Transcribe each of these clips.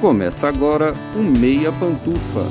Começa agora o Meia Pantufa.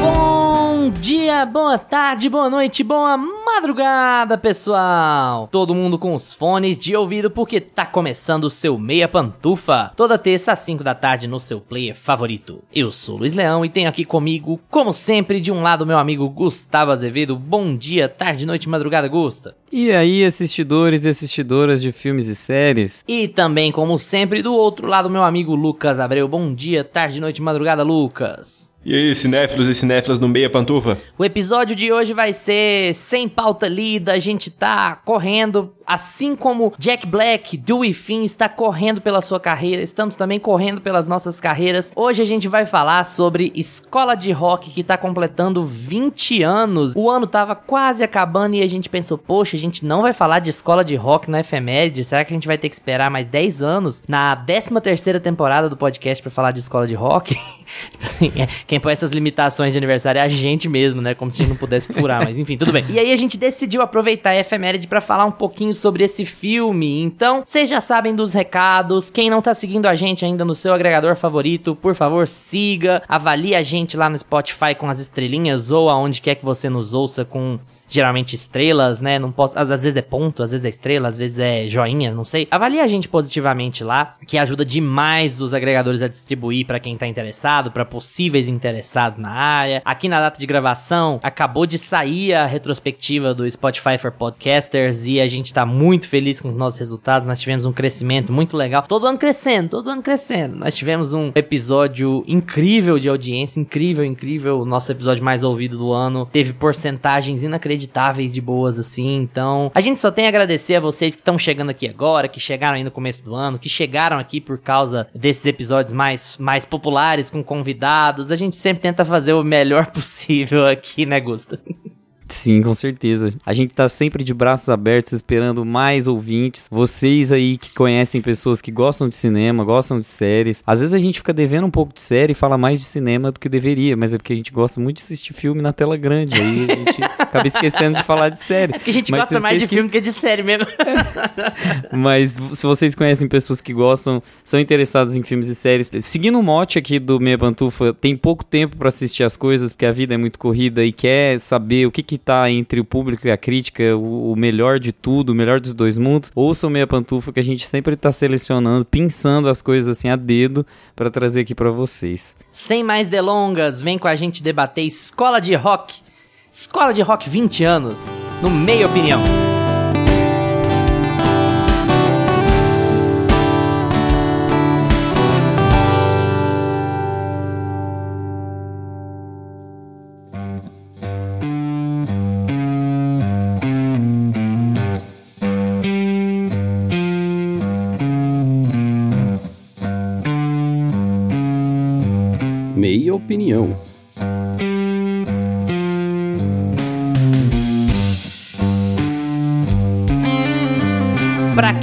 Bom dia, boa tarde, boa noite, boa madrugada, pessoal! Todo mundo com os fones de ouvido porque tá começando o seu Meia Pantufa. Toda terça às 5 da tarde no seu player favorito. Eu sou Luiz Leão e tenho aqui comigo, como sempre, de um lado meu amigo Gustavo Azevedo. Bom dia, tarde, noite, madrugada, Gusta. E aí, assistidores e assistidoras de filmes e séries? E também, como sempre, do outro lado meu amigo Lucas Abreu. Bom dia, tarde, noite, madrugada, Lucas. E aí, cinéfilos e cinéfilas no Meia Pantufa? O episódio de hoje vai ser sem pauta lida, a gente tá correndo, assim como Jack Black, Dewey Finn está correndo pela sua carreira, estamos também correndo pelas nossas carreiras. Hoje a gente vai falar sobre Escola de Rock que tá completando 20 anos. O ano tava quase acabando e a gente pensou, poxa, a gente não vai falar de Escola de Rock na efeméride, será que a gente vai ter que esperar mais 10 anos na 13 terceira temporada do podcast para falar de Escola de Rock? Assim, é, quem põe essas limitações de aniversário é a gente mesmo, né? Como se a gente não pudesse furar, mas enfim, tudo bem. E aí a gente decidiu aproveitar a efeméride para falar um pouquinho sobre esse filme. Então, vocês já sabem dos recados. Quem não tá seguindo a gente ainda no seu agregador favorito, por favor, siga. Avalie a gente lá no Spotify com as estrelinhas ou aonde quer que você nos ouça com geralmente estrelas, né? Não posso, às, às, vezes é ponto, às vezes é estrela, às vezes é joinha, não sei. Avalie a gente positivamente lá, que ajuda demais os agregadores a distribuir para quem tá interessado, para possíveis interessados na área. Aqui na data de gravação, acabou de sair a retrospectiva do Spotify for Podcasters e a gente tá muito feliz com os nossos resultados. Nós tivemos um crescimento muito legal. Todo ano crescendo, todo ano crescendo. Nós tivemos um episódio incrível de audiência, incrível, incrível. O nosso episódio mais ouvido do ano teve porcentagens inacreditáveis inacreditáveis de boas assim. Então, a gente só tem a agradecer a vocês que estão chegando aqui agora, que chegaram aí no começo do ano, que chegaram aqui por causa desses episódios mais, mais populares com convidados. A gente sempre tenta fazer o melhor possível aqui, né, Gusta? Sim, com certeza. A gente tá sempre de braços abertos esperando mais ouvintes. Vocês aí que conhecem pessoas que gostam de cinema, gostam de séries. Às vezes a gente fica devendo um pouco de série e fala mais de cinema do que deveria, mas é porque a gente gosta muito de assistir filme na tela grande. Aí a gente acaba esquecendo de falar de série. É porque a gente mas gosta mais de que... filme do que de série mesmo. mas se vocês conhecem pessoas que gostam, são interessadas em filmes e séries, seguindo o mote aqui do Meia Pantufa, tem pouco tempo para assistir as coisas, porque a vida é muito corrida e quer saber o que que que tá entre o público e a crítica, o, o melhor de tudo, o melhor dos dois mundos, ouça o Meia Pantufa que a gente sempre tá selecionando, pensando as coisas assim a dedo para trazer aqui para vocês. Sem mais delongas, vem com a gente debater Escola de Rock. Escola de Rock 20 anos, no Meia Opinião. Opinião.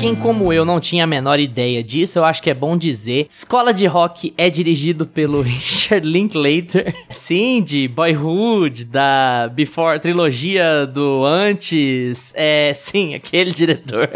Quem como eu não tinha a menor ideia disso, eu acho que é bom dizer. Escola de Rock é dirigido pelo Richard Linklater. Sim, de Boyhood, da Before, trilogia do Antes. É, sim, aquele diretor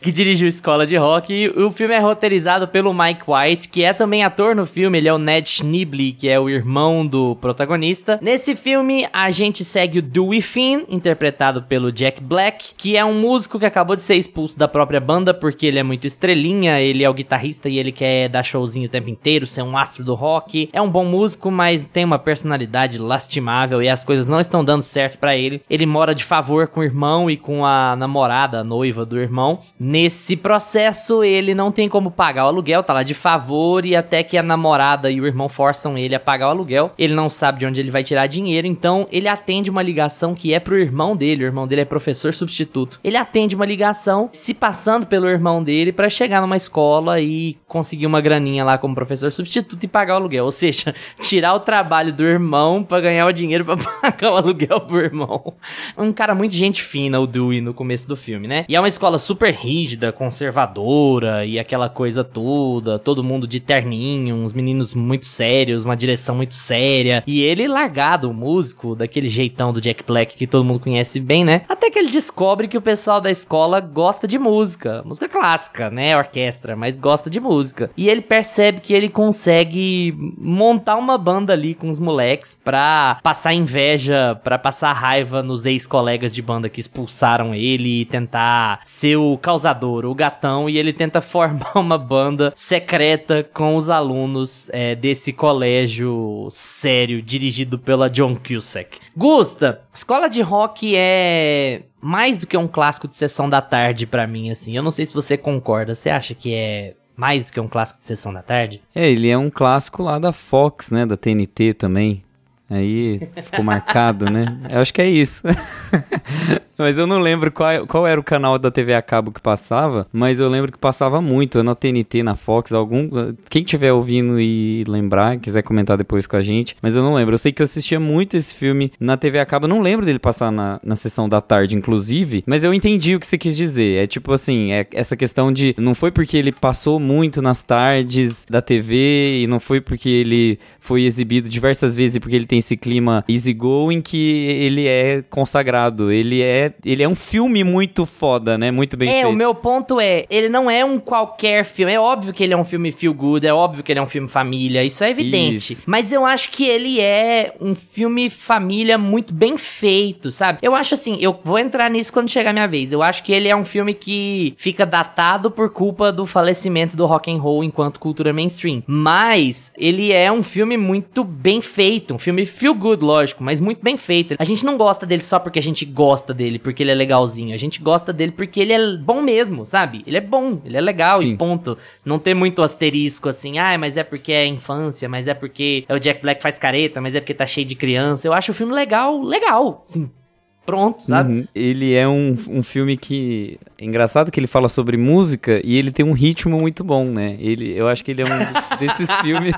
que dirigiu Escola de Rock. E o filme é roteirizado pelo Mike White, que é também ator no filme. Ele é o Ned Schneebly, que é o irmão do protagonista. Nesse filme, a gente segue o Dewey Finn, interpretado pelo Jack Black, que é um músico que acabou de ser expulso da própria própria banda, porque ele é muito estrelinha, ele é o guitarrista e ele quer dar showzinho o tempo inteiro, ser um astro do rock. É um bom músico, mas tem uma personalidade lastimável e as coisas não estão dando certo para ele. Ele mora de favor com o irmão e com a namorada, a noiva do irmão. Nesse processo, ele não tem como pagar o aluguel, tá lá de favor e até que a namorada e o irmão forçam ele a pagar o aluguel. Ele não sabe de onde ele vai tirar dinheiro, então ele atende uma ligação que é pro irmão dele. O irmão dele é professor substituto. Ele atende uma ligação, se passar pelo irmão dele para chegar numa escola e conseguir uma graninha lá como professor substituto e pagar o aluguel. Ou seja, tirar o trabalho do irmão para ganhar o dinheiro para pagar o aluguel pro irmão. Um cara muito gente fina, o Dewey, no começo do filme, né? E é uma escola super rígida, conservadora e aquela coisa toda, todo mundo de terninho, uns meninos muito sérios, uma direção muito séria. E ele largado, músico, daquele jeitão do Jack Black que todo mundo conhece bem, né? Até que ele descobre que o pessoal da escola gosta de música, música clássica, né? Orquestra, mas gosta de música. E ele percebe que ele consegue montar uma banda ali com os moleques pra passar inveja, pra passar raiva nos ex-colegas de banda que expulsaram ele e tentar ser o causador, o gatão, e ele tenta formar uma banda secreta com os alunos é, desse colégio sério dirigido pela John Cusack. Gusta, escola de rock é mais do que um clássico de sessão da tarde para mim, assim. Eu não sei se você concorda. Você acha que é mais do que um clássico de sessão da tarde? É, ele é um clássico lá da Fox, né? Da TNT também. Aí ficou marcado, né? Eu acho que é isso. mas eu não lembro qual, qual era o canal da TV a cabo que passava, mas eu lembro que passava muito, na TNT, na Fox, algum. Quem tiver ouvindo e lembrar, quiser comentar depois com a gente, mas eu não lembro. Eu sei que eu assistia muito esse filme na TV a cabo, eu não lembro dele passar na, na sessão da tarde, inclusive, mas eu entendi o que você quis dizer. É tipo assim, é essa questão de. Não foi porque ele passou muito nas tardes da TV e não foi porque ele foi exibido diversas vezes e porque ele tem esse clima easygoing que ele é consagrado. Ele é, ele é um filme muito foda, né? Muito bem é, feito. É, o meu ponto é, ele não é um qualquer filme. É óbvio que ele é um filme feel good, é óbvio que ele é um filme família, isso é evidente. Isso. Mas eu acho que ele é um filme família muito bem feito, sabe? Eu acho assim, eu vou entrar nisso quando chegar a minha vez. Eu acho que ele é um filme que fica datado por culpa do falecimento do rock and roll enquanto cultura mainstream. Mas ele é um filme muito bem feito, um filme feel good, lógico, mas muito bem feito. A gente não gosta dele só porque a gente gosta dele, porque ele é legalzinho. A gente gosta dele porque ele é bom mesmo, sabe? Ele é bom, ele é legal Sim. e ponto. Não tem muito asterisco assim, ah, mas é porque é infância, mas é porque é o Jack Black faz careta, mas é porque tá cheio de criança. Eu acho o filme legal, legal, sim pronto, sabe? Uhum. Ele é um, um filme que. É engraçado que ele fala sobre música e ele tem um ritmo muito bom, né? Ele, eu acho que ele é um desses filmes.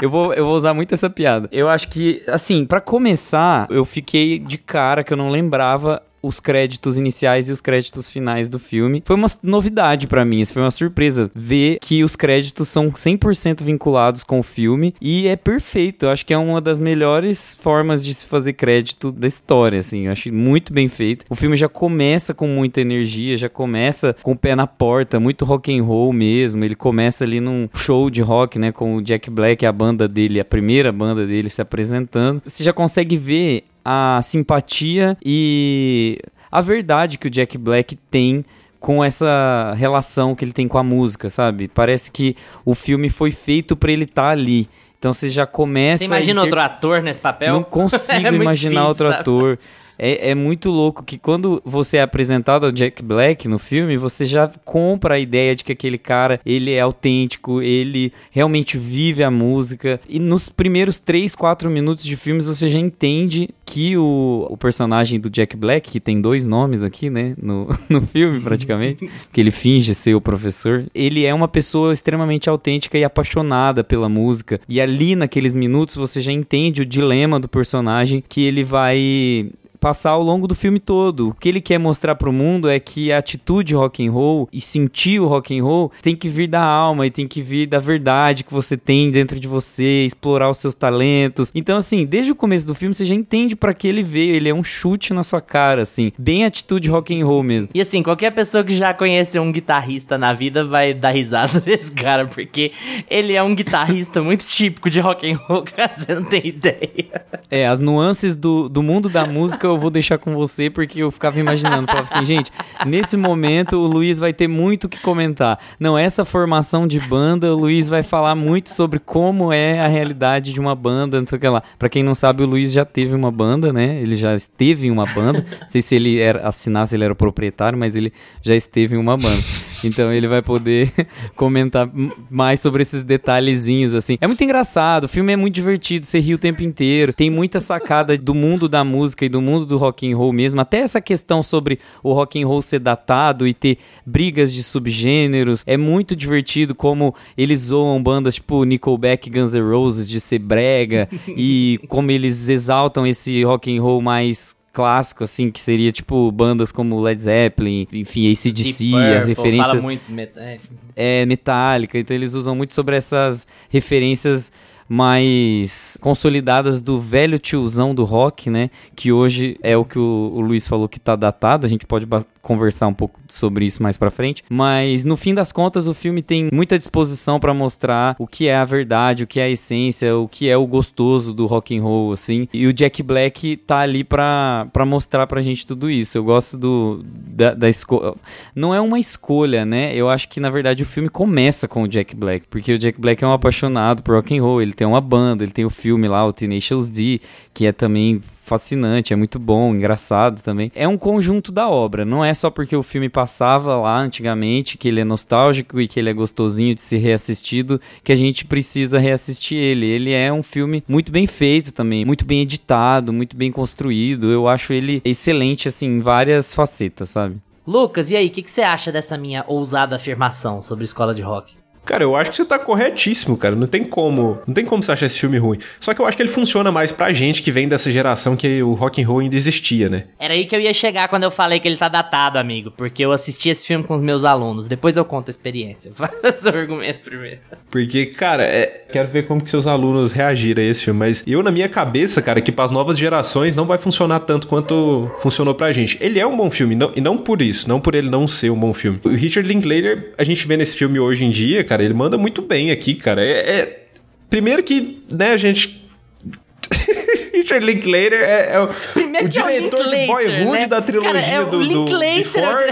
Eu vou, eu vou usar muito essa piada. Eu acho que, assim, para começar, eu fiquei de cara que eu não lembrava os créditos iniciais e os créditos finais do filme. Foi uma novidade para mim, foi uma surpresa ver que os créditos são 100% vinculados com o filme e é perfeito. Eu acho que é uma das melhores formas de se fazer crédito da história, assim. Eu acho muito bem feito. O filme já começa com muita energia, já começa com o pé na porta, muito rock and roll mesmo. Ele começa ali num show de rock, né, com o Jack Black, a banda dele, a primeira banda dele se apresentando. Você já consegue ver a simpatia e a verdade que o Jack Black tem com essa relação que ele tem com a música, sabe? Parece que o filme foi feito para ele estar tá ali. Então você já começa. Você imagina inter... outro ator nesse papel? Não consigo é imaginar difícil, outro sabe? ator. É, é muito louco que quando você é apresentado ao Jack Black no filme, você já compra a ideia de que aquele cara, ele é autêntico, ele realmente vive a música. E nos primeiros 3, 4 minutos de filmes você já entende que o, o personagem do Jack Black, que tem dois nomes aqui, né, no, no filme praticamente, que ele finge ser o professor, ele é uma pessoa extremamente autêntica e apaixonada pela música. E ali naqueles minutos você já entende o dilema do personagem que ele vai passar ao longo do filme todo. O que ele quer mostrar pro mundo é que a atitude rock and roll e sentir o rock and roll tem que vir da alma e tem que vir da verdade que você tem dentro de você, explorar os seus talentos. Então assim, desde o começo do filme você já entende para que ele veio, ele é um chute na sua cara assim, bem atitude rock and roll mesmo. E assim, qualquer pessoa que já conhece um guitarrista na vida vai dar risada desse cara, porque ele é um guitarrista muito típico de rock and roll, cara, você não tem ideia. É, as nuances do, do mundo da música eu vou deixar com você, porque eu ficava imaginando, falava assim, gente, nesse momento o Luiz vai ter muito que comentar. Não, essa formação de banda, o Luiz vai falar muito sobre como é a realidade de uma banda, não sei o que lá. Pra quem não sabe, o Luiz já teve uma banda, né? Ele já esteve em uma banda. Não sei se ele era assinava, se ele era proprietário, mas ele já esteve em uma banda. Então ele vai poder comentar mais sobre esses detalhezinhos, assim. É muito engraçado, o filme é muito divertido, você ri o tempo inteiro. Tem muita sacada do mundo da música e do mundo do rock and roll mesmo. Até essa questão sobre o rock and roll ser datado e ter brigas de subgêneros. É muito divertido como eles zoam bandas tipo Nickelback, Guns N' Roses de ser brega e como eles exaltam esse rock and roll mais clássico, assim, que seria tipo bandas como Led Zeppelin, enfim, ACDC, Purple, as referências. Fala muito met é. é, Metallica, então eles usam muito sobre essas referências mais consolidadas do velho tiozão do rock, né? Que hoje é o que o, o Luiz falou que tá datado, a gente pode conversar um pouco sobre isso mais para frente, mas no fim das contas o filme tem muita disposição para mostrar o que é a verdade, o que é a essência, o que é o gostoso do rock and roll assim. E o Jack Black tá ali para mostrar pra gente tudo isso. Eu gosto do da, da escolha. Não é uma escolha, né? Eu acho que na verdade o filme começa com o Jack Black, porque o Jack Black é um apaixonado por rock and roll, ele tem uma banda, ele tem o filme lá, o Tenacious D, que é também fascinante, é muito bom, engraçado também. É um conjunto da obra, não é só porque o filme passava lá antigamente, que ele é nostálgico e que ele é gostosinho de ser reassistido, que a gente precisa reassistir ele. Ele é um filme muito bem feito também, muito bem editado, muito bem construído. Eu acho ele excelente, assim, em várias facetas, sabe? Lucas, e aí, o que, que você acha dessa minha ousada afirmação sobre escola de rock? Cara, eu acho que você tá corretíssimo, cara. Não tem como. Não tem como você achar esse filme ruim. Só que eu acho que ele funciona mais pra gente que vem dessa geração que o rock and roll ainda existia, né? Era aí que eu ia chegar quando eu falei que ele tá datado, amigo. Porque eu assisti esse filme com os meus alunos. Depois eu conto a experiência. Faça seu argumento primeiro. Porque, cara, é... quero ver como que seus alunos reagiram a esse filme. Mas eu, na minha cabeça, cara, que para as novas gerações não vai funcionar tanto quanto funcionou pra gente. Ele é um bom filme, não... e não por isso, não por ele não ser um bom filme. O Richard Linklater, a gente vê nesse filme hoje em dia, cara cara. Ele manda muito bem aqui, cara. É, é... Primeiro que, né, a gente. Richard Linklater é, é o, o diretor de Boyhood né? da trilogia cara, é do, do Before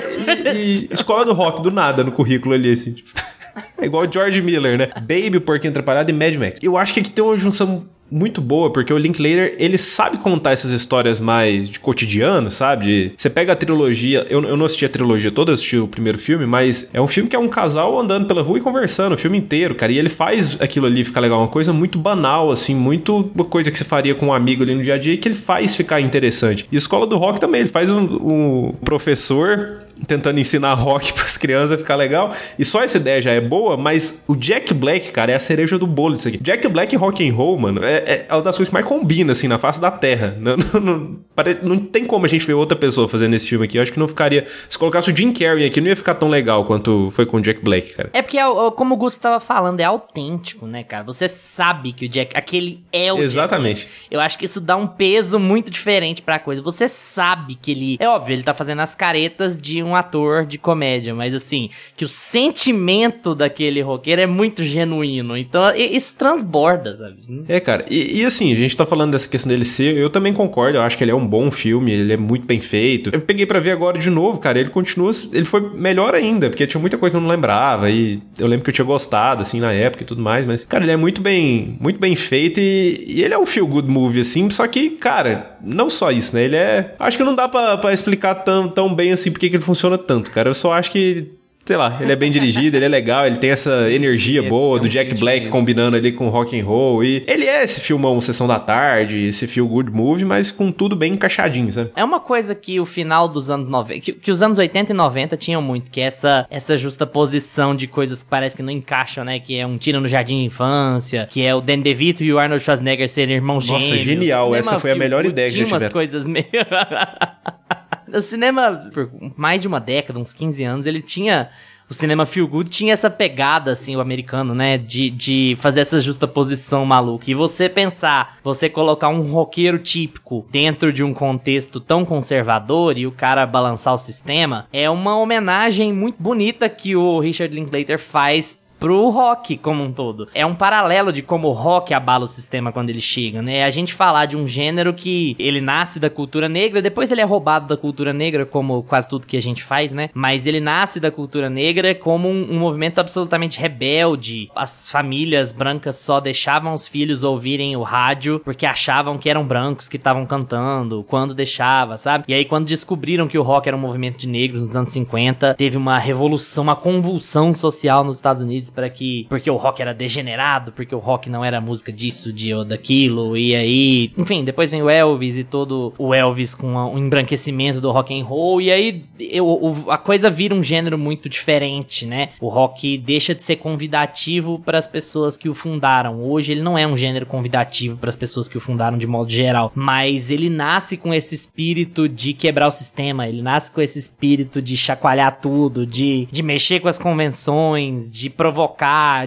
e, e, Escola do Rock, do nada, no currículo ali, assim. Tipo. É igual George Miller, né? Baby, Porquinho Atrapalhado e Mad Max. Eu acho que aqui tem uma junção muito boa, porque o Linklater, ele sabe contar essas histórias mais de cotidiano, sabe? Você pega a trilogia, eu, eu não assisti a trilogia toda, eu assisti o primeiro filme, mas é um filme que é um casal andando pela rua e conversando o filme inteiro, cara, e ele faz aquilo ali ficar legal, uma coisa muito banal, assim, muito uma coisa que você faria com um amigo ali no dia a dia, que ele faz ficar interessante. E Escola do Rock também, ele faz um, um professor tentando ensinar rock para as crianças ficar legal. E só essa ideia já é boa, mas o Jack Black, cara, é a cereja do bolo isso aqui. Jack Black rock and roll, mano, é, é, é uma das coisas que mais combina, assim, na face da terra. Não, não, não, não, tem como a gente ver outra pessoa fazendo esse filme aqui. Eu acho que não ficaria. Se colocasse o Jim Carrey aqui, não ia ficar tão legal quanto foi com o Jack Black, cara. É porque, é como o Gusto tava falando, é autêntico, né, cara? Você sabe que o Jack. Aquele é o Exatamente. Eu acho que isso dá um peso muito diferente pra coisa. Você sabe que ele. É óbvio, ele tá fazendo as caretas de um ator de comédia, mas assim, que o sentimento daquele roqueiro é muito genuíno. Então, isso transborda, sabe? É, cara. E, e, assim, a gente tá falando dessa questão dele ser. Eu também concordo. Eu acho que ele é um bom filme. Ele é muito bem feito. Eu peguei para ver agora de novo, cara. Ele continua. Ele foi melhor ainda, porque tinha muita coisa que eu não lembrava. E eu lembro que eu tinha gostado, assim, na época e tudo mais. Mas, cara, ele é muito bem, muito bem feito. E, e ele é um feel good movie, assim. Só que, cara, não só isso, né? Ele é. Acho que não dá para explicar tão, tão bem assim porque que ele funciona tanto, cara. Eu só acho que sei lá, ele é bem dirigido, ele é legal, ele tem essa energia é, boa é do Jack Black combinando ali com rock and roll e ele é esse filmão Sessão da Tarde, esse feel good movie, mas com tudo bem encaixadinho, sabe? É uma coisa que o final dos anos 90, que, que os anos 80 e 90 tinham muito, que é essa essa justa posição de coisas que parece que não encaixam, né, que é um tiro no jardim de infância, que é o Dan DeVito e o Arnold Schwarzenegger serem irmãos Nossa, gêmeos. Genial, genial, essa foi a melhor ideia que já tiveram. umas coisas meio O cinema, por mais de uma década, uns 15 anos, ele tinha o cinema feel good tinha essa pegada, assim, o americano, né? De, de fazer essa justa posição maluca. E você pensar, você colocar um roqueiro típico dentro de um contexto tão conservador e o cara balançar o sistema, é uma homenagem muito bonita que o Richard Linklater faz pro rock como um todo. É um paralelo de como o rock abala o sistema quando ele chega, né? A gente falar de um gênero que ele nasce da cultura negra, depois ele é roubado da cultura negra, como quase tudo que a gente faz, né? Mas ele nasce da cultura negra como um, um movimento absolutamente rebelde. As famílias brancas só deixavam os filhos ouvirem o rádio porque achavam que eram brancos que estavam cantando, quando deixava, sabe? E aí quando descobriram que o rock era um movimento de negros nos anos 50, teve uma revolução, uma convulsão social nos Estados Unidos para que porque o rock era degenerado, porque o rock não era música disso, de ou daquilo, e aí, enfim, depois vem o Elvis e todo o Elvis com o embranquecimento do rock and roll, e aí eu, a coisa vira um gênero muito diferente, né? O rock deixa de ser convidativo para as pessoas que o fundaram. Hoje ele não é um gênero convidativo para as pessoas que o fundaram de modo geral, mas ele nasce com esse espírito de quebrar o sistema, ele nasce com esse espírito de chacoalhar tudo, de, de mexer com as convenções, de provocar,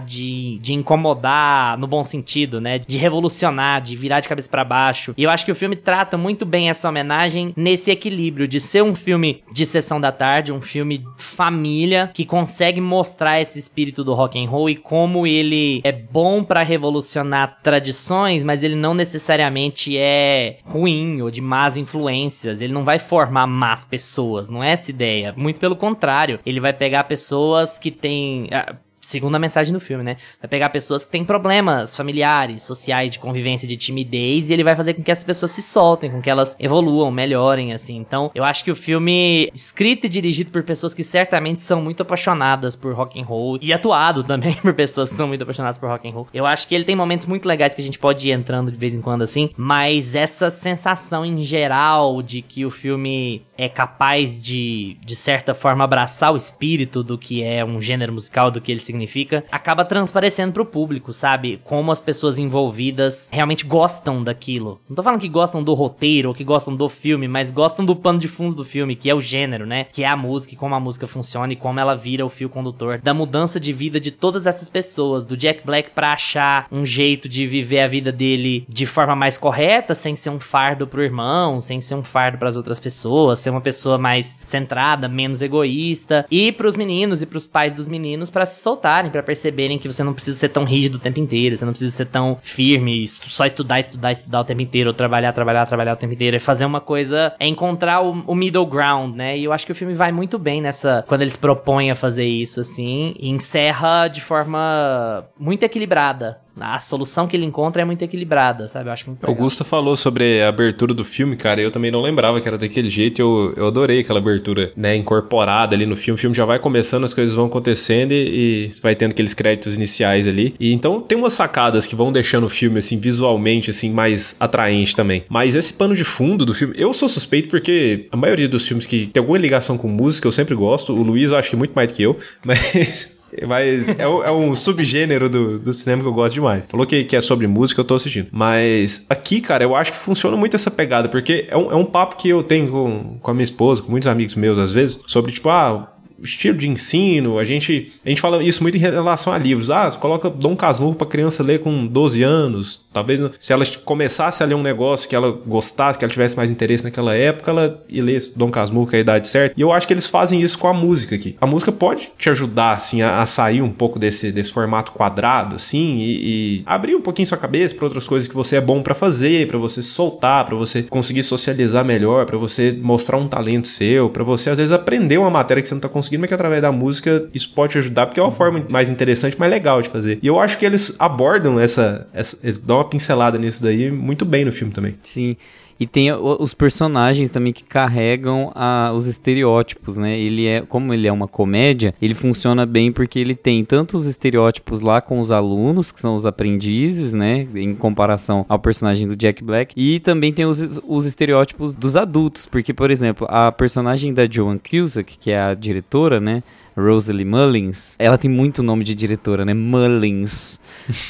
de, de incomodar no bom sentido, né? De revolucionar, de virar de cabeça para baixo. E eu acho que o filme trata muito bem essa homenagem nesse equilíbrio de ser um filme de sessão da tarde, um filme família que consegue mostrar esse espírito do rock and roll e como ele é bom para revolucionar tradições, mas ele não necessariamente é ruim ou de más influências. Ele não vai formar más pessoas, não é essa ideia. Muito pelo contrário, ele vai pegar pessoas que têm ah, Segundo a mensagem do filme, né? Vai pegar pessoas que têm problemas familiares, sociais, de convivência, de timidez, e ele vai fazer com que essas pessoas se soltem, com que elas evoluam, melhorem, assim. Então, eu acho que o filme, escrito e dirigido por pessoas que certamente são muito apaixonadas por rock and roll, e atuado também por pessoas que são muito apaixonadas por rock and roll. Eu acho que ele tem momentos muito legais que a gente pode ir entrando de vez em quando, assim, mas essa sensação em geral de que o filme é capaz de, de certa forma, abraçar o espírito do que é um gênero musical, do que ele significa, acaba transparecendo pro público, sabe? Como as pessoas envolvidas realmente gostam daquilo. Não tô falando que gostam do roteiro ou que gostam do filme, mas gostam do pano de fundo do filme, que é o gênero, né? Que é a música e como a música funciona e como ela vira o fio condutor da mudança de vida de todas essas pessoas, do Jack Black pra achar um jeito de viver a vida dele de forma mais correta, sem ser um fardo pro irmão, sem ser um fardo para as outras pessoas, ser uma pessoa mais centrada, menos egoísta, e pros meninos e pros pais dos meninos para se soltarem, para perceberem que você não precisa ser tão rígido o tempo inteiro, você não precisa ser tão firme, só estudar, estudar, estudar o tempo inteiro, ou trabalhar, trabalhar, trabalhar o tempo inteiro, é fazer uma coisa, é encontrar o, o middle ground, né? E eu acho que o filme vai muito bem nessa, quando eles propõem a fazer isso, assim, e encerra de forma muito equilibrada a solução que ele encontra é muito equilibrada, sabe? Eu acho muito legal. Augusta falou sobre a abertura do filme, cara. Eu também não lembrava que era daquele jeito. Eu, eu adorei aquela abertura, né? Incorporada ali no filme. O filme já vai começando, as coisas vão acontecendo e, e vai tendo aqueles créditos iniciais ali. E então tem umas sacadas que vão deixando o filme, assim, visualmente, assim, mais atraente também. Mas esse pano de fundo do filme, eu sou suspeito porque a maioria dos filmes que tem alguma ligação com música eu sempre gosto. O Luiz eu acho que muito mais do que eu, mas. Mas é, é, um subgênero do, do cinema que eu gosto demais. Falou que, que é sobre música, eu tô assistindo. Mas aqui, cara, eu acho que funciona muito essa pegada, porque é um, é um papo que eu tenho com, com a minha esposa, com muitos amigos meus às vezes, sobre tipo, ah, estilo de ensino, a gente, a gente fala isso muito em relação a livros. Ah, coloca Dom Casmurro para criança ler com 12 anos. Talvez se ela começasse a ler um negócio que ela gostasse, que ela tivesse mais interesse naquela época, ela ia ler Dom Casmurro com a idade certa. E eu acho que eles fazem isso com a música aqui. A música pode te ajudar, assim, a, a sair um pouco desse, desse formato quadrado, assim, e, e abrir um pouquinho sua cabeça para outras coisas que você é bom para fazer, para você soltar, para você conseguir socializar melhor, para você mostrar um talento seu, para você às vezes aprender uma matéria que você não tá conseguindo conseguindo, mas que através da música isso pode te ajudar, porque é uma forma mais interessante, mais legal de fazer. E eu acho que eles abordam essa, essa eles dão uma pincelada nisso daí muito bem no filme também. Sim. E tem os personagens também que carregam a, os estereótipos, né? Ele é, como ele é uma comédia, ele funciona bem porque ele tem tanto os estereótipos lá com os alunos, que são os aprendizes, né? Em comparação ao personagem do Jack Black, e também tem os, os estereótipos dos adultos, porque, por exemplo, a personagem da Joan Cusack, que é a diretora, né? Rosalie Mullins, ela tem muito nome de diretora, né? Mullins.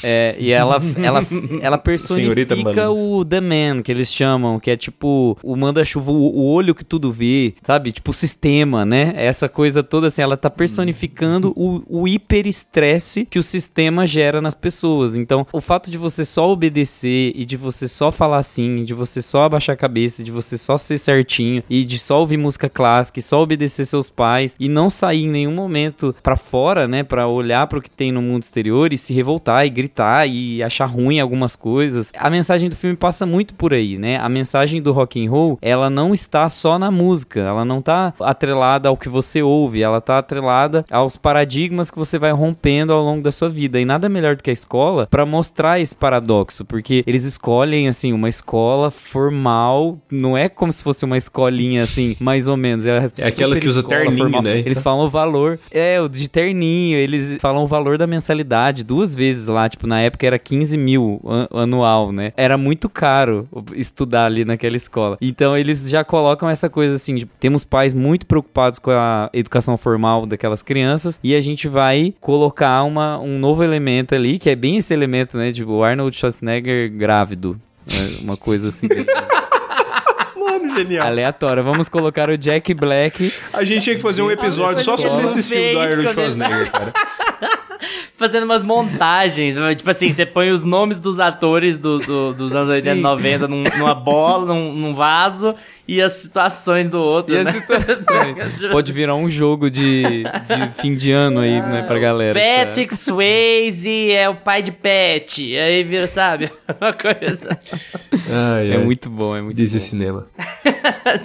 É, e ela, ela, ela personifica o The Man, que eles chamam, que é tipo o manda-chuva, o, o, olho que tudo vê, sabe? Tipo o sistema, né? Essa coisa toda assim, ela tá personificando o, o hiper-estresse que o sistema gera nas pessoas. Então, o fato de você só obedecer e de você só falar assim, de você só abaixar a cabeça, de você só ser certinho e de só ouvir música clássica e só obedecer seus pais e não sair em nenhum momento pra fora, né, Pra olhar pro que tem no mundo exterior e se revoltar e gritar e achar ruim algumas coisas. A mensagem do filme passa muito por aí, né? A mensagem do rock and roll, ela não está só na música, ela não tá atrelada ao que você ouve, ela tá atrelada aos paradigmas que você vai rompendo ao longo da sua vida. E nada melhor do que a escola para mostrar esse paradoxo, porque eles escolhem assim uma escola formal, não é como se fosse uma escolinha assim, mais ou menos. É, é aquelas que usa terninho, formal. né? Eles falam o valor, é, o de terninho, eles falam o valor da mensalidade duas vezes lá, tipo, na época era 15 mil an anual, né? Era muito caro estudar ali naquela escola. Então eles já colocam essa coisa assim, de, temos pais muito preocupados com a educação formal daquelas crianças e a gente vai colocar uma, um novo elemento ali, que é bem esse elemento, né? Tipo, Arnold Schwarzenegger grávido. Né? Uma coisa assim. Genial. Aleatória. Vamos colocar o Jack Black. A gente tinha que fazer um episódio só sobre esse filme do Arnold Schwarzenegger, cara. Fazendo umas montagens. Tipo assim, você põe os nomes dos atores do, do dos anos 80 e 90 num, numa bola, num, num, vaso, e as situações do outro. E né? situações. Pode virar um jogo de, de fim de ano aí, né, pra galera. Patrick pra... Swayze é o pai de Pet. Aí vira, sabe? Uma coisa. Ai, é ai. muito bom, é muito Desse bom. cinema.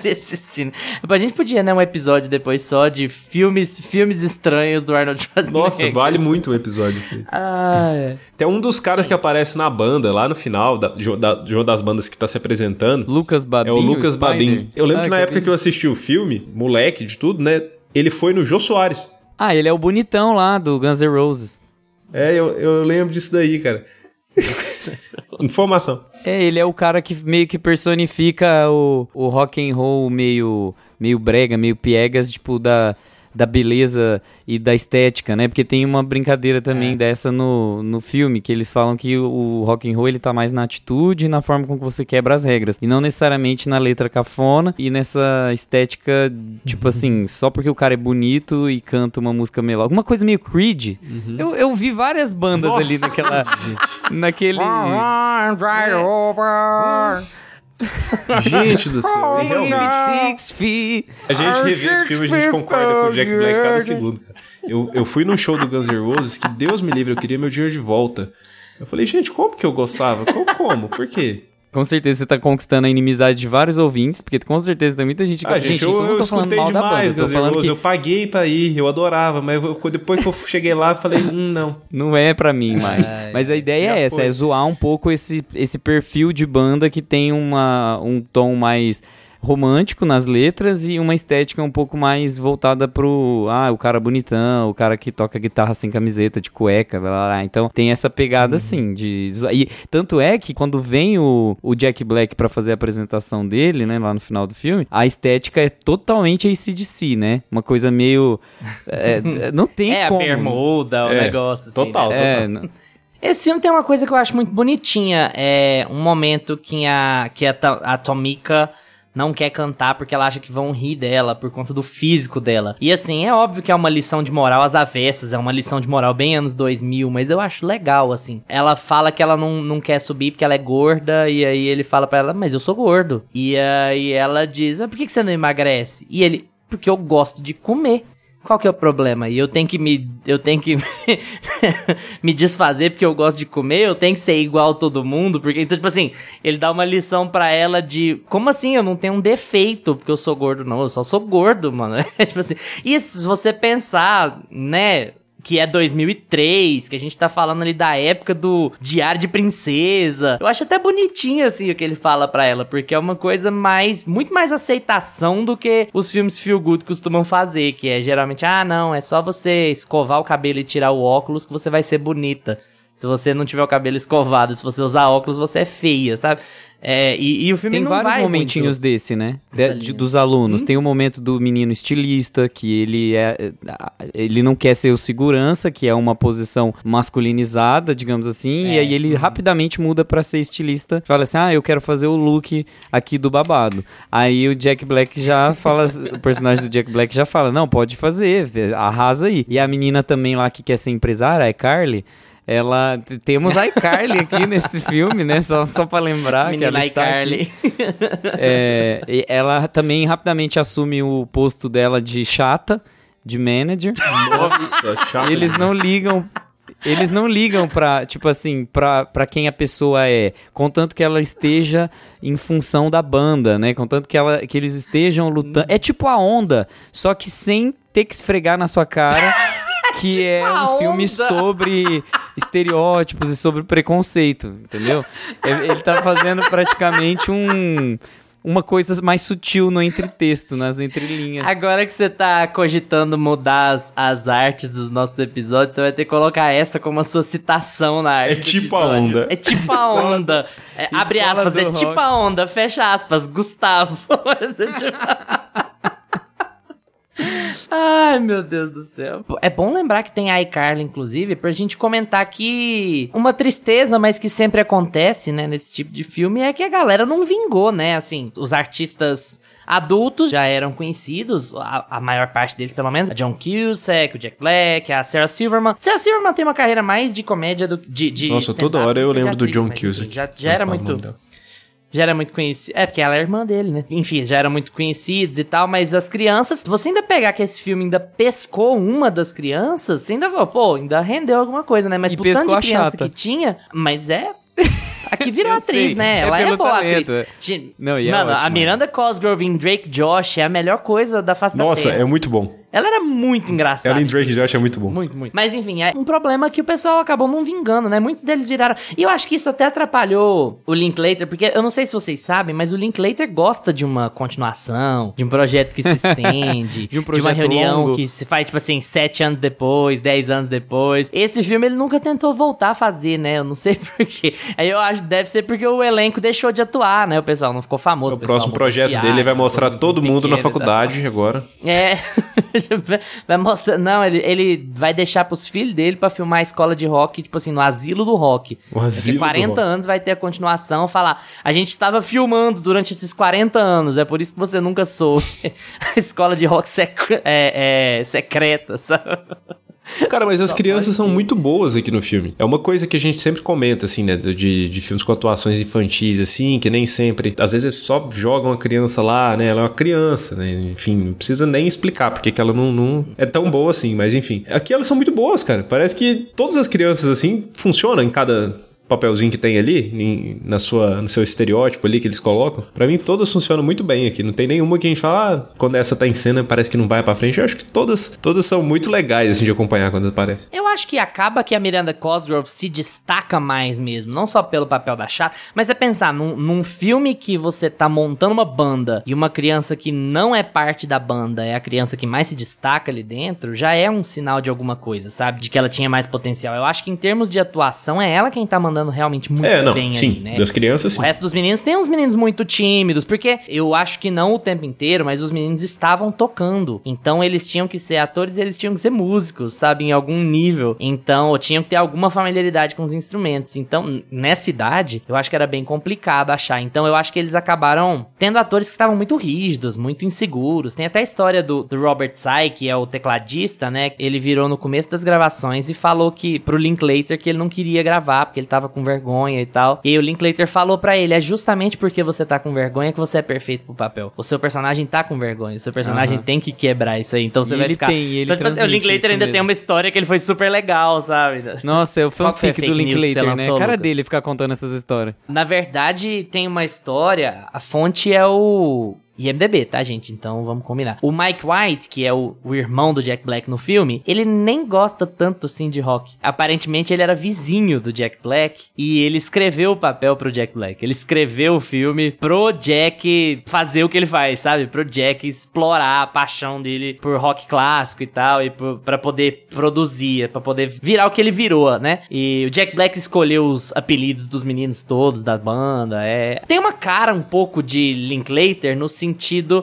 Desse cinema. A gente podia, né, um episódio depois só de filmes, filmes estranhos do Arnold Schwarzenegger. Nossa, vale muito o episódio. Assim. Ah, é. Tem um dos caras que aparece na banda, lá no final, da, da, de uma das bandas que tá se apresentando. Lucas Badin. É o Lucas Badin. Eu lembro ah, que na que época que eu assisti o filme, moleque de tudo, né? Ele foi no Jô Soares. Ah, ele é o bonitão lá do Guns N' Roses. É, eu, eu lembro disso daí, cara. Informação. É, ele é o cara que meio que personifica o, o rock and roll meio, meio brega, meio piegas, tipo, da, da beleza e da estética, né? Porque tem uma brincadeira também é. dessa no, no filme, que eles falam que o, rock and roll ele tá mais na atitude e na forma com que você quebra as regras, e não necessariamente na letra cafona e nessa estética, tipo assim, só porque o cara é bonito e canta uma música melódica, alguma coisa meio Creed. Uhum. Eu, eu vi várias bandas Nossa. ali naquela naquele Gente do céu, realmente. A gente revê esse filme, a gente concorda com o Jack Black cada segundo. Eu, eu fui num show do Guns N' Roses que Deus me livre, eu queria meu dinheiro de volta. Eu falei, gente, como que eu gostava? Como? como? Por quê? Com certeza você tá conquistando a inimizade de vários ouvintes, porque com certeza tem muita gente que... Ah, gente, gente, eu, eu, eu tô falando mal da banda, eu tô falando que... Eu paguei pra ir, eu adorava, mas eu, depois que eu cheguei lá, eu falei, hum, não. Não é pra mim mais. mas a ideia é essa, foi. é zoar um pouco esse, esse perfil de banda que tem uma, um tom mais romântico nas letras e uma estética um pouco mais voltada pro, ah, o cara bonitão, o cara que toca guitarra sem camiseta, de cueca, blá, blá, blá. Então tem essa pegada uhum. assim de e tanto é que quando vem o, o Jack Black para fazer a apresentação dele, né, lá no final do filme, a estética é totalmente ACDC, né? Uma coisa meio é, não tem é como. É a bermuda, o é, negócio assim. Total, né? total. É, esse filme tem uma coisa que eu acho muito bonitinha. É um momento que a, que a, a Tomika não quer cantar porque ela acha que vão rir dela por conta do físico dela. E assim, é óbvio que é uma lição de moral às avessas, é uma lição de moral bem anos 2000, mas eu acho legal, assim. Ela fala que ela não, não quer subir porque ela é gorda, e aí ele fala para ela, mas eu sou gordo. E aí ela diz, mas por que você não emagrece? E ele, porque eu gosto de comer. Qual que é o problema? E eu tenho que me. Eu tenho que me desfazer porque eu gosto de comer, eu tenho que ser igual a todo mundo. Porque, então, tipo assim, ele dá uma lição para ela de. Como assim? Eu não tenho um defeito porque eu sou gordo, não. Eu só sou gordo, mano. É tipo assim. E se você pensar, né? Que é 2003, que a gente tá falando ali da época do Diário de Princesa. Eu acho até bonitinho assim o que ele fala para ela, porque é uma coisa mais muito mais aceitação do que os filmes feel good costumam fazer, que é geralmente, ah, não, é só você escovar o cabelo e tirar o óculos que você vai ser bonita. Se você não tiver o cabelo escovado, se você usar óculos, você é feia, sabe? É, e, e, o filme Tem vários momentinhos muito... desse, né? De, de, dos alunos. Hum? Tem o momento do menino estilista, que ele é. Ele não quer ser o segurança, que é uma posição masculinizada, digamos assim. É. E aí ele rapidamente muda para ser estilista. Fala assim: ah, eu quero fazer o look aqui do babado. Aí o Jack Black já fala. o personagem do Jack Black já fala: não, pode fazer, arrasa aí. E a menina também lá que quer ser empresária, a Carly ela temos a iCarly aqui nesse filme, né? Só, só para lembrar Menina que ela está iCarly. aqui. É, ela também rapidamente assume o posto dela de chata de manager. Nossa, chato. Eles não ligam. Eles não ligam pra, tipo assim, pra, pra quem a pessoa é, contanto que ela esteja em função da banda, né? Contanto que, ela, que eles estejam lutando. É tipo a onda, só que sem ter que esfregar na sua cara que é um filme sobre estereótipos e sobre preconceito, entendeu? Ele, tá fazendo praticamente um. Uma coisa mais sutil no entretexto, nas entrelinhas. Agora que você tá cogitando mudar as, as artes dos nossos episódios, você vai ter que colocar essa como a sua citação na arte. É do tipo a onda. É tipo a onda. É, abre Escola aspas, é tipo rock. a onda, fecha aspas, Gustavo. Ai, meu Deus do céu. É bom lembrar que tem a iCarly, inclusive, pra gente comentar que uma tristeza, mas que sempre acontece, né, nesse tipo de filme, é que a galera não vingou, né? Assim, os artistas adultos já eram conhecidos, a, a maior parte deles, pelo menos. A John Cusack, o Jack Black, a Sarah Silverman. Sarah Silverman tem uma carreira mais de comédia do que de, de Nossa, toda hora eu lembro do John mas, enfim, Cusack. Já, já era muito. Já era muito conhecido. É, porque ela é irmã dele, né? Enfim, já eram muito conhecidos e tal, mas as crianças, você ainda pegar que esse filme ainda pescou uma das crianças, você ainda falou, pô, ainda rendeu alguma coisa, né? Mas E pro tanto pescou a de criança chata. que tinha, mas é. Aqui virou atriz, sei, né? é Ela é, boa talento, atriz. é. Gente, Não, e é mano, a ótima. Miranda Cosgrove em Drake Josh é a melhor coisa da face da Nossa, é muito bom. Ela era muito engraçada. Ela em Drake Josh é muito bom. Muito, muito. Mas enfim, é um problema que o pessoal acabou não vingando, né? Muitos deles viraram. E eu acho que isso até atrapalhou o Linklater, porque eu não sei se vocês sabem, mas o Linklater gosta de uma continuação, de um projeto que se estende, De um uma projeto reunião longo. que se faz, tipo assim, sete anos depois, dez anos depois. Esse filme ele nunca tentou voltar a fazer, né? Eu não sei porquê. Aí eu acho que deve ser porque o elenco deixou de atuar, né? O pessoal não ficou famoso. O pessoal próximo projeto de dele ele vai mostrar todo mundo na faculdade agora. É. vai mostrar. Não, ele, ele vai deixar pros filhos dele pra filmar a escola de rock, tipo assim, no asilo do rock. O asilo Daqui 40 rock. anos vai ter a continuação, falar. A gente estava filmando durante esses 40 anos, é por isso que você nunca soube. a escola de rock sec- é, é, secreta, sabe? Cara, mas as Só crianças são muito boas aqui no filme. É uma coisa que a gente sempre comenta, assim, né? De, de filmes com atuações infantis, assim, que nem sempre. Às vezes só jogam a criança lá, né? Ela é uma criança, né? Enfim, não precisa nem explicar porque que ela não, não é tão boa assim, mas enfim. Aqui elas são muito boas, cara. Parece que todas as crianças, assim, funcionam em cada papelzinho que tem ali, em- na sua, no seu estereótipo ali que eles colocam. Pra mim, todas funcionam muito bem aqui. Não tem nenhuma que a gente fala, ah, quando essa tá em cena, parece que não vai pra frente. Eu acho que todas, todas são muito legais, assim, de acompanhar quando aparece. Eu acho que acaba que a Miranda Cosgrove se destaca mais mesmo, não só pelo papel da chata, mas é pensar num, num filme que você tá montando uma banda e uma criança que não é parte da banda é a criança que mais se destaca ali dentro, já é um sinal de alguma coisa, sabe? De que ela tinha mais potencial. Eu acho que em termos de atuação é ela quem tá mandando realmente muito É, não, bem sim, ali, né? das crianças, sim. O resto dos meninos tem uns meninos muito tímidos, porque eu acho que não o tempo inteiro, mas os meninos estavam tocando. Então eles tinham que ser atores e eles tinham que ser músicos, sabe? Em algum nível. Então tinham que ter alguma familiaridade com os instrumentos. Então, nessa idade, eu acho que era bem complicado achar. Então eu acho que eles acabaram tendo atores que estavam muito rígidos, muito inseguros. Tem até a história do, do Robert Sy, que é o tecladista, né? Ele virou no começo das gravações e falou que pro Linklater que ele não queria gravar, porque ele tava com vergonha e tal. E aí o Linklater falou pra ele: é justamente porque você tá com vergonha que você é perfeito pro papel. O seu personagem tá com vergonha, o seu personagem Aham. tem que quebrar isso aí. Então você E vai ele ficar. tem, ele então, tipo assim, o Linklater ainda tem mesmo. uma história que ele foi super legal, sabe? Nossa, é o a fanfic do Linklater, né? lançou, Cara Lucas? dele ficar contando essas histórias. Na verdade, tem uma história. A fonte é o IMDB, tá, gente? Então vamos combinar. O Mike White, que é o, o irmão do Jack Black no filme, ele nem gosta tanto assim de rock. Aparentemente, ele era vizinho do Jack Black e ele escreveu o papel pro Jack Black. Ele escreveu o filme pro Jack fazer o que ele faz, sabe? Pro Jack explorar a paixão dele por rock clássico e tal, e pra poder produzir, pra poder virar o que ele virou, né? E o Jack Black escolheu os apelidos dos meninos todos da banda. É... Tem uma cara um pouco de Linklater no sentido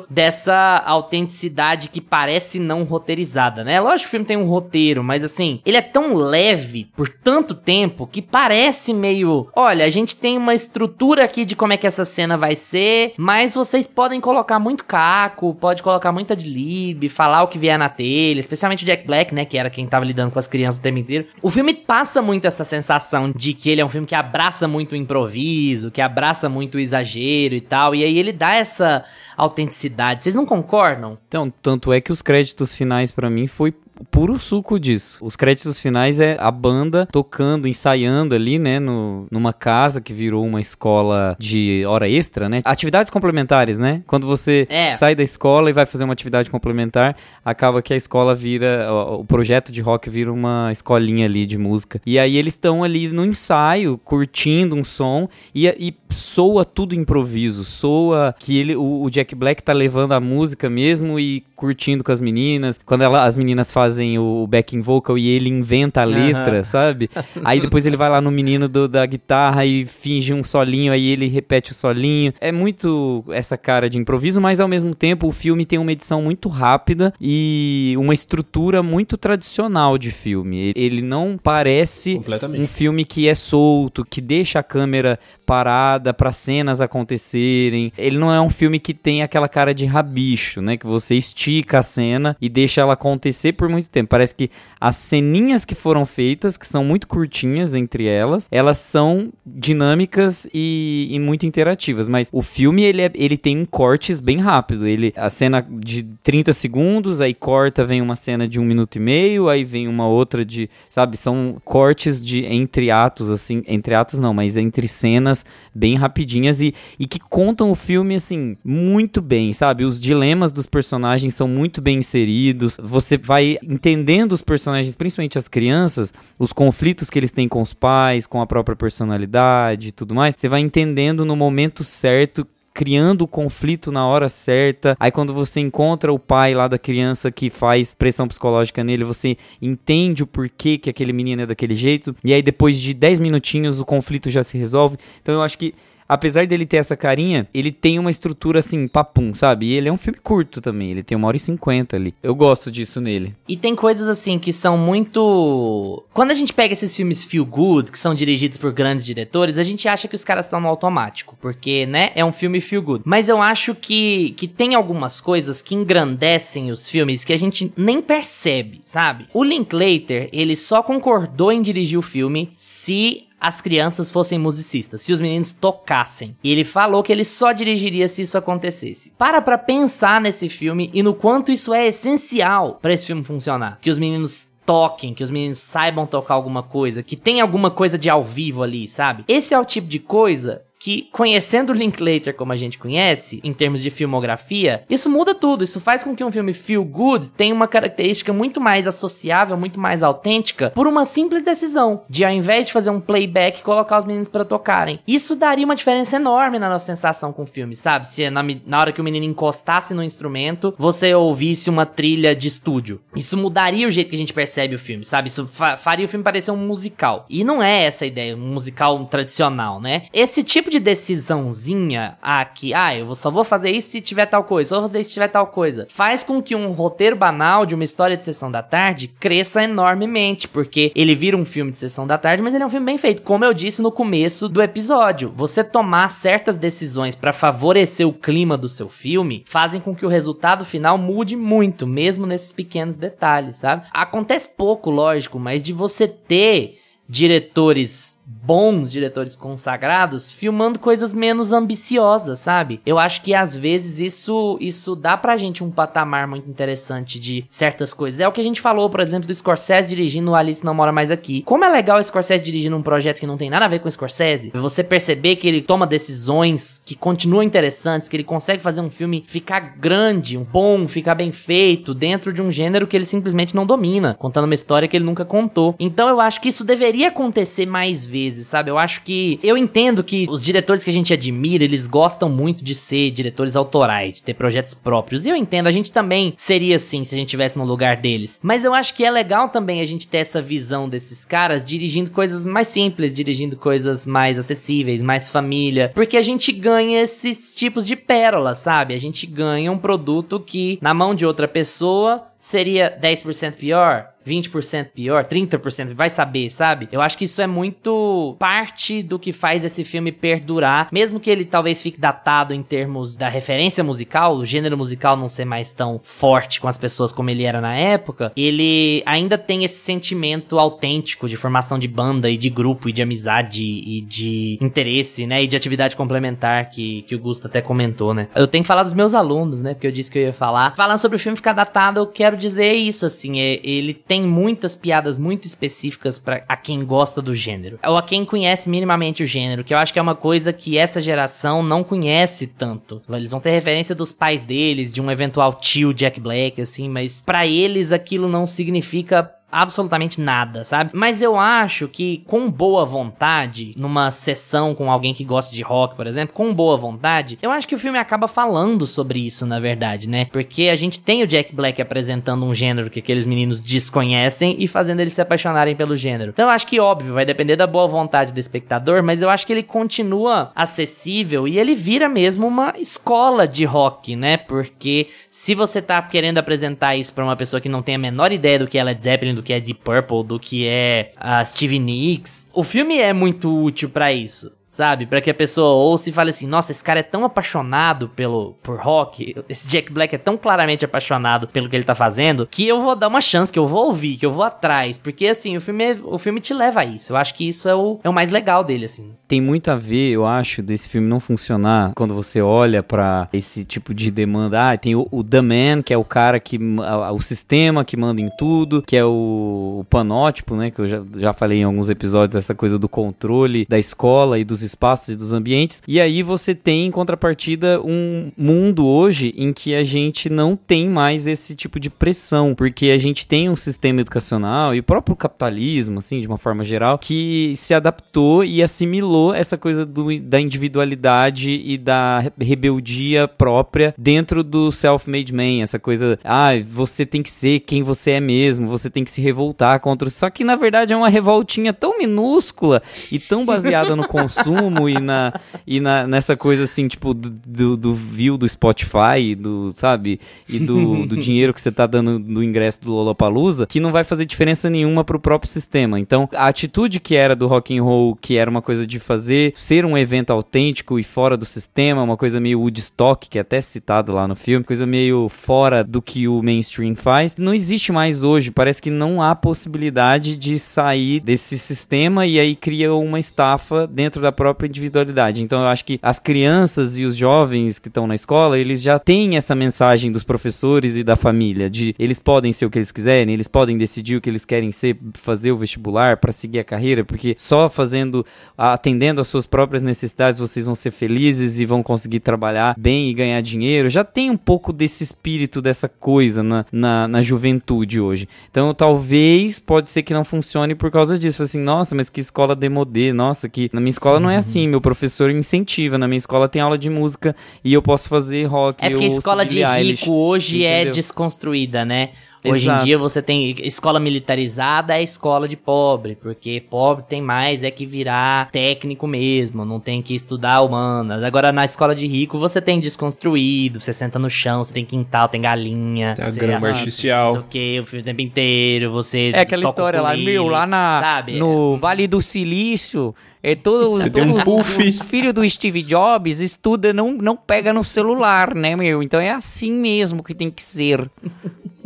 dessa autenticidade que parece não roteirizada, né? Lógico que o filme tem um roteiro, mas assim, ele é tão leve por tanto tempo que parece meio. Olha, a gente tem uma estrutura aqui de como é que essa cena vai ser, mas vocês podem colocar muito caco, pode colocar muita de lib, falar o que vier na telha, especialmente o Jack Black, né? Que era quem tava lidando com as crianças o tempo inteiro. O filme passa muito essa sensação de que ele é um filme que abraça muito o improviso, que abraça muito o exagero e tal. E aí ele dá essa autenticidade. Vocês não concordam? Então, tanto é que os créditos finais para mim foi puro suco disso. Os créditos finais é a banda tocando, ensaiando ali, né, no, numa casa que virou uma escola de hora extra, né? Atividades complementares, né? Quando você É. sai da escola e vai fazer uma atividade complementar, acaba que a escola vira, o, o projeto de rock vira uma escolinha ali de música. E aí eles estão ali no ensaio, curtindo um som e, e soa tudo improviso, soa que ele, o, o Jack Black tá levando a música mesmo e curtindo com as meninas. Quando ela, as meninas fazem o backing vocal e ele inventa a letra, sabe? Aí depois ele vai lá no menino do- da guitarra e finge um solinho, aí ele repete o solinho. É muito essa cara de improviso, mas ao mesmo tempo o filme tem uma edição muito rápida e uma estrutura muito tradicional de filme. Ele não parece um filme que é solto, que deixa a câmera parada para cenas acontecerem. Ele não é um filme que tem aquela cara de rabicho, né? Que você estica a cena e deixa ela acontecer por muito tempo. Parece que as ceninhas que foram feitas, que são muito curtinhas entre elas, elas são dinâmicas e, e muito interativas. Mas o filme, ele, é- ele tem cortes bem rápido. Ele, a cena de 30 segundos, aí corta, vem uma cena de um minuto e meio, aí vem uma outra de, sabe, são cortes de entre atos, assim, entre atos não, mas entre cenas bem rapidinhas e, e que contam o filme, assim, muito bem, sabe? Os dilemas dos personagens são muito bem inseridos, você vai entendendo os personagens, principalmente as crianças, os conflitos que eles têm com os pais, com a própria personalidade e tudo mais, você vai entendendo no momento certo criando o conflito na hora certa. Aí quando você encontra o pai lá da criança que faz pressão psicológica nele, você entende o porquê que aquele menino é daquele jeito. E aí depois de 10 minutinhos o conflito já se resolve. Então eu acho que apesar dele ter essa carinha, ele tem uma estrutura assim, papum, sabe? E ele é um filme curto também, ele tem uma hora e cinquenta ali. Eu gosto disso nele. E tem coisas assim que são muito. Quando a gente pega esses filmes feel good, que são dirigidos por grandes diretores, a gente acha que os caras estão no automático, porque, né, é um filme feel good. Mas eu acho que, que tem algumas coisas que engrandecem os filmes que a gente nem percebe, sabe? O Linklater, ele só concordou em dirigir o filme se as crianças fossem musicistas, se os meninos tocassem. E ele falou que ele só dirigiria se isso acontecesse. Para pra pensar nesse filme e no quanto isso é essencial pra esse filme funcionar. Que os meninos toquem, que os meninos saibam tocar alguma coisa, que tem alguma coisa de ao vivo ali, sabe? Esse é o tipo de coisa que, conhecendo Linklater como a gente conhece, em termos de filmografia, isso muda tudo. Isso faz com que um filme feel good tenha uma característica muito mais associável, muito mais autêntica, por uma simples decisão de, ao invés de fazer um playback, colocar os meninos pra tocarem. Isso daria uma diferença enorme na nossa sensação com o filme, sabe? Se na, na hora que o menino encostasse no instrumento, você ouvisse uma trilha de estúdio. Isso mudaria o jeito que a gente percebe o filme, sabe? Isso fa- faria o filme parecer um musical. E não é essa a ideia, um musical tradicional, né? Esse tipo de decisãozinha aqui, ah, eu só vou fazer isso se tiver tal coisa, só vou fazer isso se tiver tal coisa, faz com que um roteiro banal de uma história de sessão da tarde cresça enormemente, porque ele vira um filme de sessão da tarde, mas ele é um filme bem feito, como eu disse no começo do episódio. Você tomar certas decisões pra favorecer o clima do seu filme fazem com que o resultado final mude muito, mesmo nesses pequenos detalhes, sabe? Acontece pouco, lógico, mas de você ter diretores bons, diretores consagrados, filmando coisas menos ambiciosas, sabe? Eu acho que às vezes isso isso dá pra gente um patamar muito interessante de certas coisas. É o que a gente falou, por exemplo, do Scorsese dirigindo Alice Não Mora Mais Aqui. Como é legal o Scorsese dirigindo um projeto que não tem nada a ver com o Scorsese, você perceber que ele toma decisões que continuam interessantes, que ele consegue fazer um filme ficar grande, um bom, ficar bem feito, dentro de um gênero que ele simplesmente não domina, contando uma história que ele nunca contou. Então eu acho que isso deveria acontecer mais vezes, sabe? Eu acho que. Eu entendo que os diretores que a gente admira, eles gostam muito de ser diretores autorais, de ter projetos próprios. E eu entendo, a gente também seria assim se a gente estivesse no lugar deles. Mas eu acho que é legal também a gente ter essa visão desses caras dirigindo coisas mais simples, dirigindo coisas mais acessíveis, mais família. Porque a gente ganha esses tipos de pérolas, sabe? A gente ganha um produto que, na mão de outra pessoa, seria 10% pior? 20% pior, 30%, vai saber, sabe? Eu acho que isso é muito parte do que faz esse filme perdurar, mesmo que ele talvez fique datado em termos da referência musical, o gênero musical não ser mais tão forte com as pessoas como ele era na época, ele ainda tem esse sentimento autêntico de formação de banda e de grupo e de amizade e de interesse, né? E de atividade complementar que, que o Gusto até comentou, né? Eu tenho que falar dos meus alunos, né? Porque eu disse que eu ia falar. Falando sobre o filme ficar datado, eu quero dizer isso, assim, é, ele tem muitas piadas muito específicas para a quem gosta do gênero. Ou a quem conhece minimamente o gênero, que eu acho que é uma coisa que essa geração não conhece tanto. Eles vão ter referência dos pais deles, de um eventual tio Jack Black, assim, mas para eles aquilo não significa absolutamente nada, sabe? Mas eu acho que com boa vontade, numa sessão com alguém que gosta de rock, por exemplo, com boa vontade, eu acho que o filme acaba falando sobre isso, na verdade, né? Porque a gente tem o Jack Black apresentando um gênero que aqueles meninos desconhecem e fazendo eles se apaixonarem pelo gênero. Então eu acho que, óbvio, vai depender da boa vontade do espectador, mas eu acho que ele continua acessível e ele vira mesmo uma escola de rock, né? Porque se você tá querendo apresentar isso para uma pessoa que não tem a menor ideia do que é Zeppelin, do que é Deep Purple, do que é a Stevie Nicks. O filme é muito útil para isso sabe? Para que a pessoa ouça e fale assim: nossa, esse cara é tão apaixonado pelo por rock, esse Jack Black é tão claramente apaixonado pelo que ele tá fazendo, que eu vou dar uma chance, que eu vou ouvir, que eu vou atrás. Porque assim, o filme, é, o filme te leva a isso. Eu acho que isso é o, é o mais legal dele, assim. Tem muito a ver, eu acho, desse filme não funcionar quando você olha para esse tipo de demanda. Ah, tem o, o The Man, que é o cara que. o sistema que manda em tudo, que é o, o panótipo, né? Que eu já, já falei em alguns episódios, essa coisa do controle da escola e dos espaços e dos ambientes. E aí você tem em contrapartida um mundo hoje em que a gente não tem mais esse tipo de pressão, porque a gente tem um sistema educacional e o próprio capitalismo, assim, de uma forma geral, que se adaptou e assimilou essa coisa do, da individualidade e da rebeldia própria dentro do self-made man, essa coisa, ah, você tem que ser quem você é mesmo, você tem que se revoltar contra. Só que na verdade é uma revoltinha tão minúscula e tão baseada no consumo consumo e, na, e na, nessa coisa assim, tipo, do, do view do Spotify, do, sabe? E do, do dinheiro que você tá dando do ingresso do Lollapalooza, que não vai fazer diferença nenhuma pro próprio sistema. Então, a atitude que era do rock and roll, que era uma coisa de fazer, ser um evento autêntico e fora do sistema, uma coisa meio Woodstock, que é até citado lá no filme, coisa meio fora do que o mainstream faz, não existe mais hoje. Parece que não há possibilidade de sair desse sistema e aí cria uma estafa dentro da própria individualidade. Então eu acho que as crianças e os jovens que estão na escola, eles já têm essa mensagem dos professores e da família de eles podem ser o que eles quiserem, eles podem decidir o que eles querem ser, fazer o vestibular para seguir a carreira, porque só fazendo, atendendo às suas próprias necessidades, vocês vão ser felizes e vão conseguir trabalhar bem e ganhar dinheiro. Já tem um pouco desse espírito, dessa coisa na, na, na juventude hoje. Então talvez pode ser que não funcione por causa disso. Assim, nossa, mas que escola demodê, nossa, que na minha escola não não é assim. Meu professor incentiva. Na minha escola tem aula de música e eu posso fazer rock. É porque a escola de rico Eilish, hoje é entendeu? é desconstruída, né? Hoje Exato. em dia você tem escola militarizada é escola de pobre, porque pobre tem mais é que virar técnico mesmo, não tem que estudar humanas. Agora na escola de rico você tem desconstruído, você senta no chão, você tem quintal, tem galinha, tem a grama artificial. Não sei o que, o tempo inteiro, você É aquela história lá, meu, lá na sabe? no Vale do Silício, é todo, Você todos um os, os filhos do Steve Jobs estuda não não pega no celular, né, meu? Então é assim mesmo que tem que ser.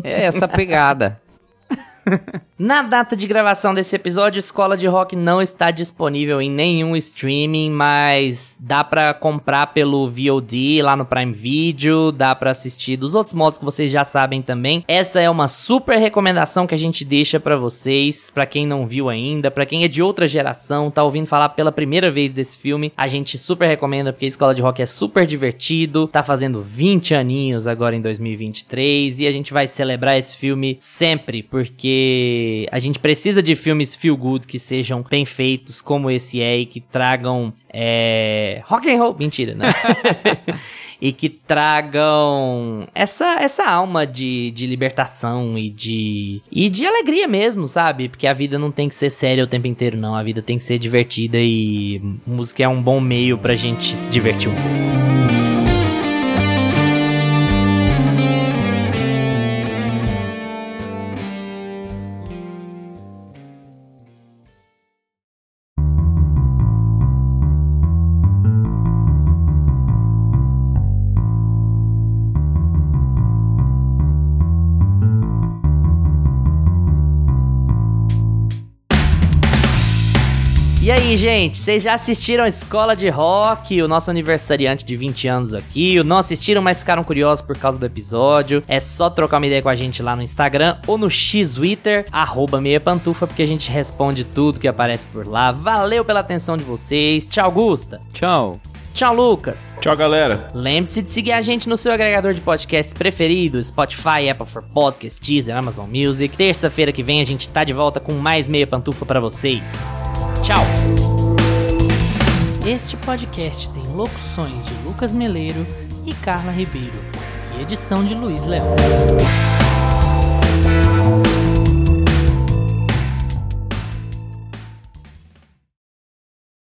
É essa pegada. Na data de gravação desse episódio, Escola de Rock não está disponível em nenhum streaming, mas dá para comprar pelo VOD lá no Prime Video, dá para assistir dos outros modos que vocês já sabem também. Essa é uma super recomendação que a gente deixa para vocês, para quem não viu ainda, para quem é de outra geração, tá ouvindo falar pela primeira vez desse filme, a gente super recomenda porque Escola de Rock é super divertido, tá fazendo 20 aninhos agora em 2023 e a gente vai celebrar esse filme sempre, porque a gente precisa de filmes feel good que sejam bem feitos, como esse é, e que tragam é, rock and roll. Mentira, né? e que tragam essa, essa alma de, de libertação e de, e de alegria mesmo, sabe? Porque a vida não tem que ser séria o tempo inteiro, não. A vida tem que ser divertida e música é um bom meio pra gente se divertir um pouco. Aí, gente, vocês já assistiram a Escola de Rock, o nosso aniversariante de 20 anos aqui? Não assistiram, mas ficaram curiosos por causa do episódio? É só trocar uma ideia com a gente lá no Instagram ou no X-Twitter, arroba meia pantufa, porque a gente responde tudo que aparece por lá. Valeu pela atenção de vocês. Tchau, Gusta. Tchau. Tchau, Lucas. Tchau, galera. Lembre-se de seguir a gente no seu agregador de podcasts preferido, Spotify, Apple for Podcasts, Deezer, Amazon Music. Terça-feira que vem a gente tá de volta com mais meia pantufa para vocês. Tchau. Este podcast tem locuções de Lucas Meleiro e Carla Ribeiro e edição de Luiz Leão.